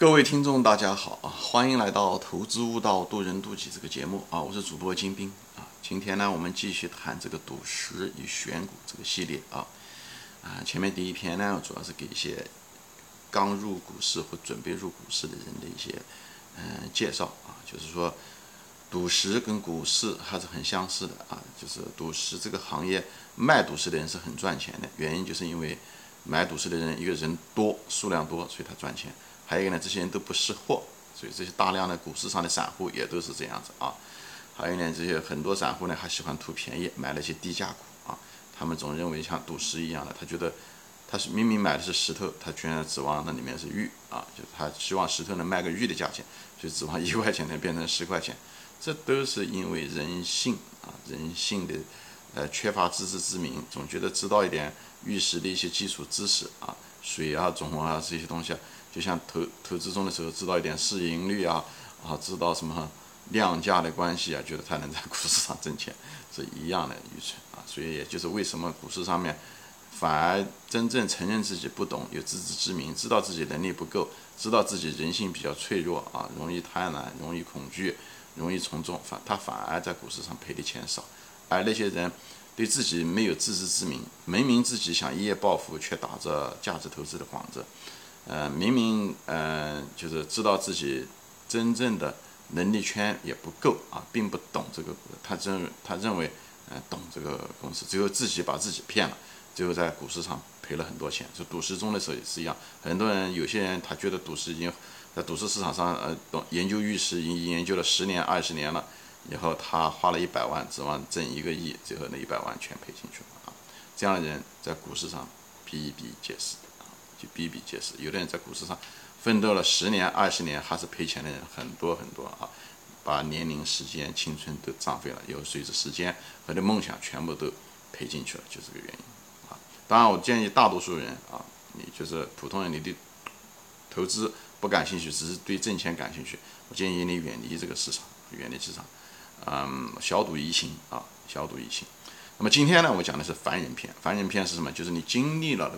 各位听众，大家好啊！欢迎来到《投资悟道，渡人渡己》这个节目啊！我是主播金兵啊！今天呢，我们继续谈这个赌石与选股这个系列啊啊！前面第一篇呢，主要是给一些刚入股市或准备入股市的人的一些嗯介绍啊，就是说赌石跟股市还是很相似的啊，就是赌石这个行业卖赌石的人是很赚钱的，原因就是因为买赌石的人一个人多，数量多，所以他赚钱。还有一个呢，这些人都不识货，所以这些大量的股市上的散户也都是这样子啊。还有呢，这些很多散户呢还喜欢图便宜，买了一些低价股啊。他们总认为像赌石一样的，他觉得他是明明买的是石头，他居然指望那里面是玉啊，就他希望石头能卖个玉的价钱，就指望一块钱能变成十块钱。这都是因为人性啊，人性的呃缺乏自知之明，总觉得知道一点玉石的一些基础知识啊，水啊、种啊这些东西啊。就像投投资中的时候，知道一点市盈率啊，啊，知道什么量价的关系啊，觉得他能在股市上挣钱 是一样的愚蠢啊。所以也就是为什么股市上面反而真正承认自己不懂，有自知之明，知道自己能力不够，知道自己人性比较脆弱啊，容易贪婪，容易恐惧，容易从众，反他反而在股市上赔的钱少。而那些人对自己没有自知之明，明明自己想一夜暴富，却打着价值投资的幌子。呃，明明呃，就是知道自己真正的能力圈也不够啊，并不懂这个，他认他认为呃懂这个公司，最后自己把自己骗了，最后在股市上赔了很多钱。就赌石中的时候也是一样，很多人有些人他觉得赌石已经在赌石市场上呃懂研究玉石已经研究了十年二十年了，以后他花了一百万指望挣一个亿，最后那一百万全赔进去了啊，这样的人在股市上比比皆是。就比比皆是，有的人在股市上奋斗了十年、二十年，还是赔钱的人很多很多啊，把年龄、时间、青春都浪费了，又随着时间和的梦想全部都赔进去了，就这个原因啊。当然，我建议大多数人啊，你就是普通人，你对投资不感兴趣，只是对挣钱感兴趣，我建议你远离这个市场，远离市场，嗯，小赌怡情啊，小赌怡情。那么今天呢，我讲的是凡人篇，凡人篇是什么？就是你经历了。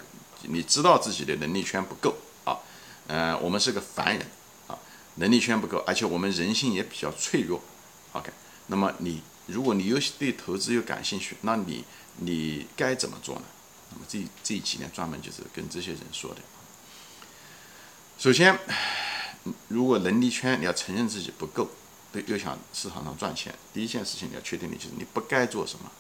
你知道自己的能力圈不够啊，嗯，我们是个凡人啊，能力圈不够，而且我们人性也比较脆弱，OK，那么你如果你又对投资又感兴趣，那你你该怎么做呢？那么这这几年，专门就是跟这些人说的。首先，如果能力圈你要承认自己不够，对，又想市场上赚钱，第一件事情你要确定的就是你不该做什么，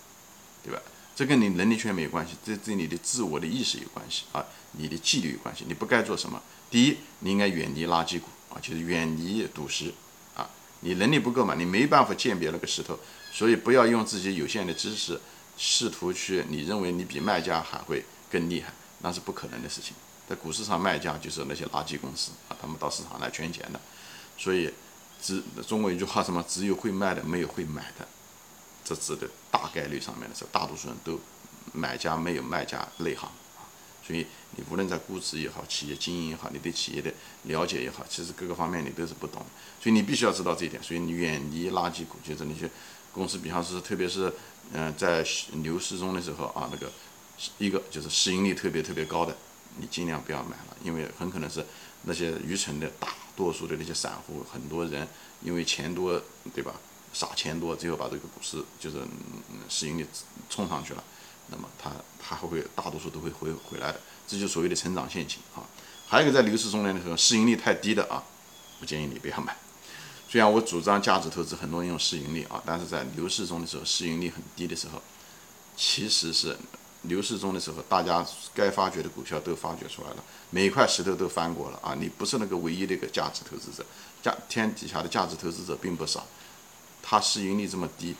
对吧？这跟你能力圈没有关系，这跟你的自我的意识有关系啊，你的纪律有关系。你不该做什么？第一，你应该远离垃圾股啊，就是远离赌石啊。你能力不够嘛，你没办法鉴别那个石头，所以不要用自己有限的知识试图去，你认为你比卖家还会更厉害，那是不可能的事情。在股市上，卖家就是那些垃圾公司啊，他们到市场来圈钱的。所以，只中国一句话什么？只有会卖的，没有会买的。这指的大概率上面的时候，大多数人都买家没有卖家内行啊，所以你无论在估值也好，企业经营也好，你对企业的了解也好，其实各个方面你都是不懂，所以你必须要知道这一点。所以你远离垃圾股，就是那些公司，比方是特别是嗯在牛市中的时候啊，那个一个就是市盈率特别特别高的，你尽量不要买了，因为很可能是那些愚蠢的大多数的那些散户，很多人因为钱多，对吧？傻钱多，最后把这个股市就是市盈率冲上去了，那么它它还会大多数都会回回来的，这就所谓的成长陷阱啊。还有一个在牛市中的时候，市盈率太低的啊，不建议你不要买。虽然我主张价值投资，很多人用市盈率啊，但是在牛市中的时候，市盈率很低的时候，其实是牛市中的时候，大家该发掘的股票都发掘出来了，每块石头都翻过了啊。你不是那个唯一的一个价值投资者，价天底下的价值投资者并不少。它市盈率这么低，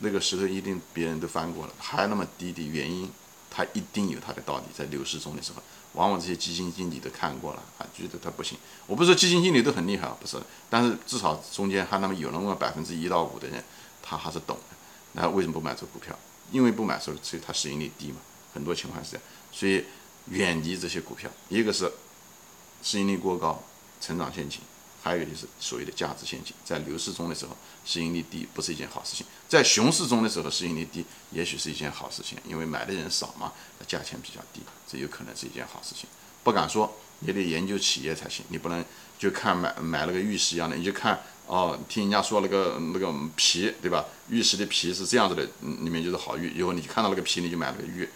那个石头一定别人都翻过了，还那么低的原因，它一定有它的道理。在牛市中的时候，往往这些基金经理都看过了啊，觉得它不行。我不是说基金经理都很厉害啊，不是，但是至少中间还那么有那么百分之一到五的人，他还是懂的。那为什么不买这股票？因为不买所以它市盈率低嘛，很多情况是这样。所以远离这些股票，一个是市盈率过高，成长陷阱。还有一个就是所谓的价值陷阱，在牛市中的时候，市盈率低不是一件好事情；在熊市中的时候，市盈率低也许是一件好事情，因为买的人少嘛，价钱比较低，这有可能是一件好事情。不敢说你得研究企业才行，你不能就看买买了个玉石一样的，你就看哦，听人家说那个那个皮，对吧？玉石的皮是这样子的，里面就是好玉，以后你看到那个皮，你就买了个玉，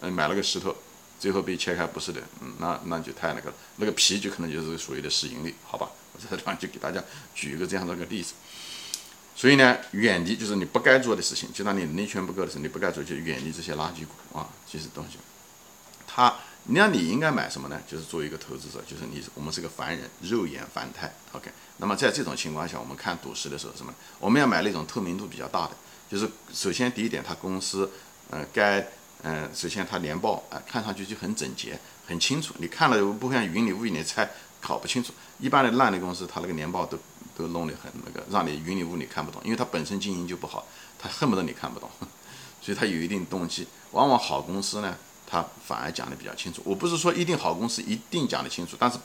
嗯，买了个石头，最后被切开不是的，嗯，那那就太那个了，那个皮就可能就是所谓的市盈率，好吧？我在这地方就给大家举一个这样的一个例子。所以呢，远离就是你不该做的事情，就当你内圈不够的时候，你不该做就远离这些垃圾股啊，这些东西。他，那你应该买什么呢？就是作为一个投资者，就是你我们是个凡人，肉眼凡胎，OK。那么在这种情况下，我们看赌石的时候，什么？我们要买那种透明度比较大的，就是首先第一点，它公司，呃，该，嗯，首先它年报啊，看上去就很整洁、很清楚，你看了不像云里雾里的猜搞不清楚。一般的烂的公司，它那个年报都。都弄得很那个，让你云里雾里看不懂，因为它本身经营就不好，他恨不得你看不懂，所以他有一定动机。往往好公司呢，他反而讲的比较清楚。我不是说一定好公司一定讲得清楚，但是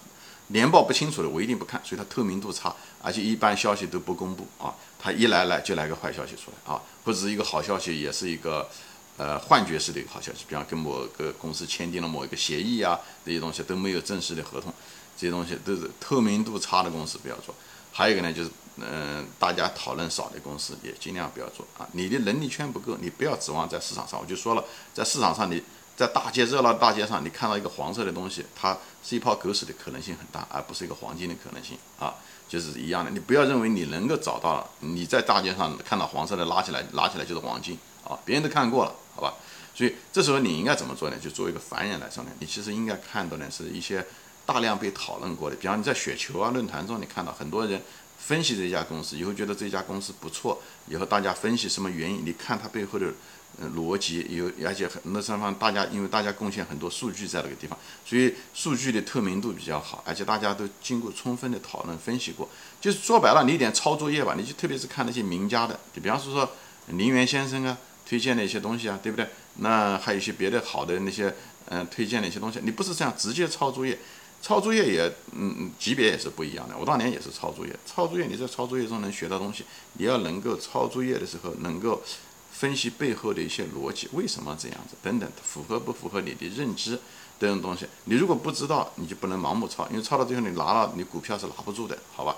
年报不清楚的我一定不看，所以它透明度差，而且一般消息都不公布啊。它一来来就来个坏消息出来啊，或者一个好消息，也是一个呃幻觉式的一个好消息，比方跟某个公司签订了某一个协议啊，这些东西都没有正式的合同，这些东西都是透明度差的公司不要做。还有一个呢，就是嗯，大家讨论少的公司也尽量不要做啊。你的能力圈不够，你不要指望在市场上。我就说了，在市场上，你在大街热闹的大街上，你看到一个黄色的东西，它是一泡狗屎的可能性很大，而不是一个黄金的可能性啊，就是一样的。你不要认为你能够找到，你在大街上看到黄色的拉起来，拉起来就是黄金啊，别人都看过了，好吧？所以这时候你应该怎么做呢？就作为一个凡人来说呢，你其实应该看到呢是一些。大量被讨论过的，比方你在雪球啊论坛中，你看到很多人分析这家公司，以后觉得这家公司不错，以后大家分析什么原因？你看它背后的逻辑有，而且很那上方大家因为大家贡献很多数据在那个地方，所以数据的透明度比较好，而且大家都经过充分的讨论分析过。就是说白了，你一点抄作业吧，你就特别是看那些名家的，就比方说说林园先生啊推荐的一些东西啊，对不对？那还有一些别的好的那些嗯推荐的一些东西，你不是这样直接抄作业。抄作业也，嗯嗯，级别也是不一样的。我当年也是抄作业，抄作业你在抄作业中能学到东西，你要能够抄作业的时候能够分析背后的一些逻辑，为什么这样子等等，符合不符合你的认知这种东西，你如果不知道，你就不能盲目抄，因为抄到最后你拿了你股票是拿不住的，好吧？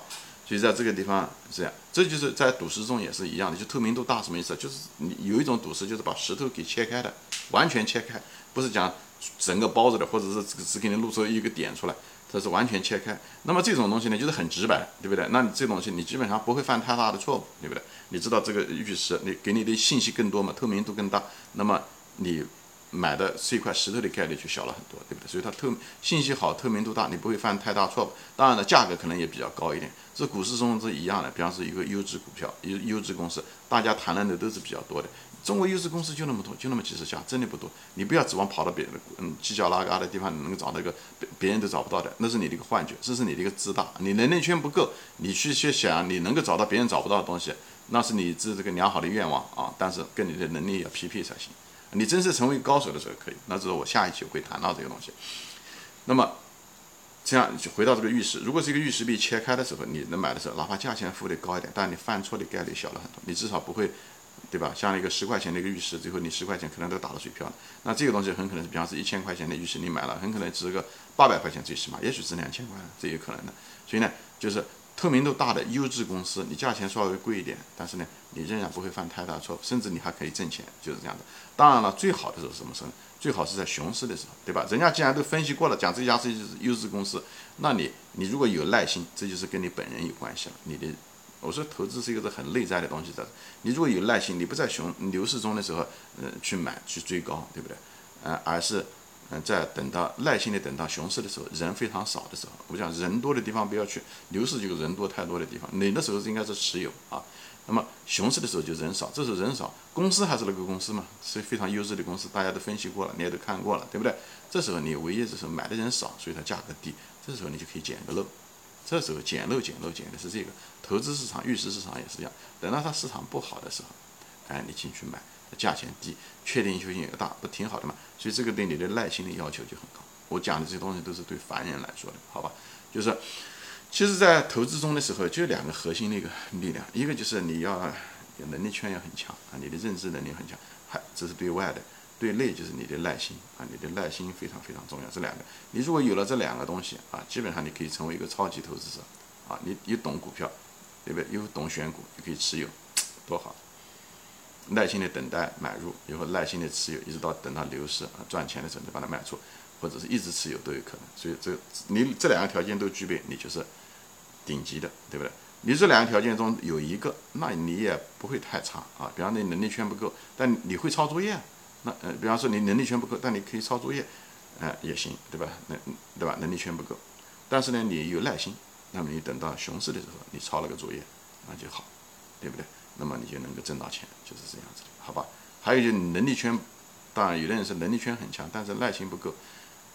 所以在这个地方是这样，这就是在赌石中也是一样的，就透明度大什么意思？就是你有一种赌石就是把石头给切开的，完全切开，不是讲。整个包着的，或者是只只给你露出一个点出来，它是完全切开。那么这种东西呢，就是很直白，对不对？那你这东西你基本上不会犯太大的错误，对不对？你知道这个玉石，你给你的信息更多嘛，透明度更大，那么你买的是一块石头的概率就小了很多，对不对？所以它透信息好，透明度大，你不会犯太大错误。当然了，价格可能也比较高一点。这股市中是一样的，比方说一个优质股票、优优质公司，大家谈论的都是比较多的。中国优质公司就那么多，就那么几十家，真的不多。你不要指望跑到别的嗯犄角旮旯的地方，你能够找到一个别别人都找不到的，那是你的一个幻觉，这是你的一个自大。你能力圈不够，你去去想你能够找到别人找不到的东西，那是你这这个良好的愿望啊。但是跟你的能力要匹配才行。你真是成为高手的时候可以，那这是我下一期会谈到这个东西。那么这样就回到这个玉石，如果是一个玉石被切开的时候，你能买的时候，哪怕价钱付的高一点，但你犯错的概率小了很多，你至少不会。对吧？像一个十块钱的一个玉石，最后你十块钱可能都打了水漂了。那这个东西很可能是，比方是一千块钱的玉石，你买了，很可能值 个八百块钱最起码，也许值两千块，这有可能的。所以呢，就是透明度大的优质公司，你价钱稍微贵一点，但是呢，你仍然不会犯太大错误，甚至你还可以挣钱，就是这样的。当然了，最好的时候是什么时候？最好是在熊市的时候，对吧？人家既然都分析过了，讲这家是优质公司，那你你如果有耐心，这就是跟你本人有关系了，你的。我说投资是一个很内在的东西的，你如果有耐心，你不在熊牛市中的时候，嗯，去买去追高，对不对？嗯，而是嗯，在等到耐心的等到熊市的时候，人非常少的时候，我讲人多的地方不要去，牛市就是人多太多的地方，你那时候应该是持有啊。那么熊市的时候就人少，这时候人少，公司还是那个公司嘛，是非常优质的公司，大家都分析过了，你也都看过了，对不对？这时候你唯一就是买的人少，所以它价格低，这时候你就可以捡个漏。这时候捡漏捡漏捡的是这个投资市场、玉石市场也是一样。等到它市场不好的时候，哎，你进去买，价钱低，确定性也大，不挺好的嘛？所以这个对你的耐心的要求就很高。我讲的这些东西都是对凡人来说的，好吧？就是，其实，在投资中的时候，就两个核心的一个力量，一个就是你要有能力圈要很强啊，你的认知能力很强，还这是对外的。对内就是你的耐心啊，你的耐心非常非常重要。这两个，你如果有了这两个东西啊，基本上你可以成为一个超级投资者啊。你你懂股票，对不对？又懂选股，就可以持有，多好！耐心的等待买入，以后耐心的持有，一直到等它牛市啊赚钱的时候，你把它卖出，或者是一直持有都有可能。所以这你这两个条件都具备，你就是顶级的，对不对？你这两个条件中有一个，那你也不会太差啊。比方说你能力圈不够，但你会抄作业，那呃，比方说你能力圈不够，但你可以抄作业，哎也行，对吧？那对吧？能力圈不够，但是呢你有耐心，那么你等到熊市的时候，你抄了个作业，那就好，对不对？那么你就能够挣到钱，就是这样子的，好吧？还有就能力圈，当然有的人是能力圈很强，但是耐心不够，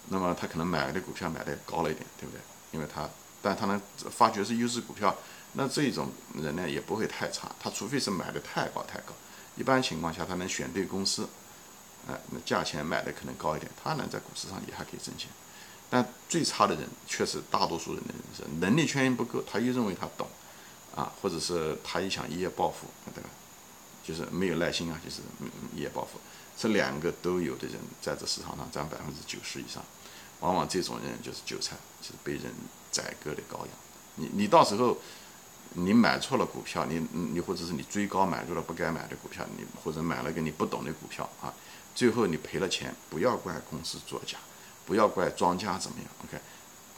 那么他可能买的股票买的高了一点，对不对？因为他，但他能发觉是优质股票，那这种人呢也不会太差，他除非是买的太高太高，一般情况下他能选对公司，哎，那价钱买的可能高一点，他能在股市上也还可以挣钱。但最差的人，确实大多数人的人是能力圈不够，他又认为他懂。啊，或者是他也想一夜暴富，对吧？就是没有耐心啊，就是一夜暴富。这两个都有的人，在这市场上占百分之九十以上，往往这种人就是韭菜，就是被人宰割的羔羊。你你到时候你买错了股票，你你或者是你追高买入了不该买的股票，你或者买了个你不懂的股票啊，最后你赔了钱，不要怪公司作假，不要怪庄家怎么样，OK？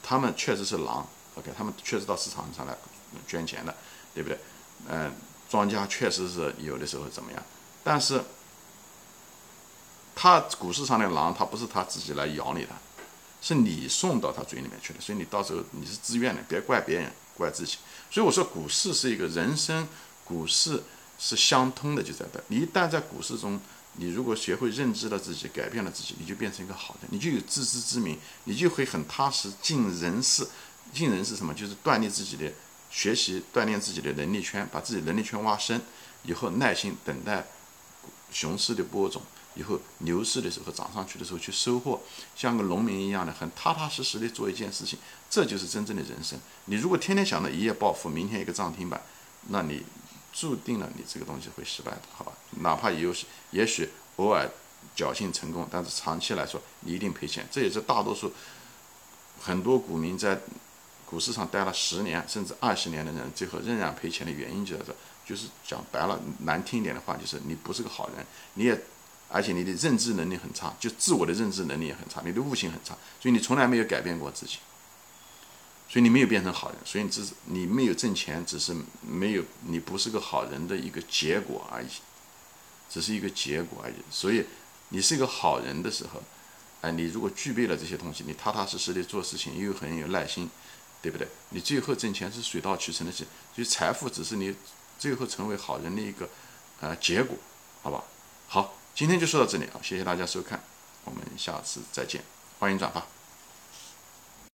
他们确实是狼，OK？他们确实到市场上来。捐钱的，对不对？嗯，庄家确实是有的时候怎么样，但是他股市上的狼，他不是他自己来咬你的，是你送到他嘴里面去的，所以你到时候你是自愿的，别怪别人，怪自己。所以我说股市是一个人生，股市是相通的，就在这。你一旦在股市中，你如果学会认知了自己，改变了自己，你就变成一个好人，你就有自知之明，你就会很踏实。尽人事，尽人事什么？就是锻炼自己的。学习锻炼自己的能力圈，把自己能力圈挖深，以后耐心等待熊市的播种，以后牛市的时候涨上去的时候去收获，像个农民一样的很踏踏实实的做一件事情，这就是真正的人生。你如果天天想着一夜暴富，明天一个涨停板，那你注定了你这个东西会失败的，好吧？哪怕有也许偶尔侥幸成功，但是长期来说你一定赔钱。这也是大多数很多股民在。股市上待了十年甚至二十年的人，最后仍然赔钱的原因就在这，就是讲白了，难听一点的话，就是你不是个好人，你也，而且你的认知能力很差，就自我的认知能力也很差，你的悟性很差，所以你从来没有改变过自己，所以你没有变成好人，所以只是你没有挣钱，只是没有你不是个好人的一个结果而已，只是一个结果而已。所以你是一个好人的时候，哎，你如果具备了这些东西，你踏踏实实的做事情，又很有耐心。对不对？你最后挣钱是水到渠成的事，所以财富只是你最后成为好人的一个呃结果，好吧？好，今天就说到这里啊，谢谢大家收看，我们下次再见，欢迎转发。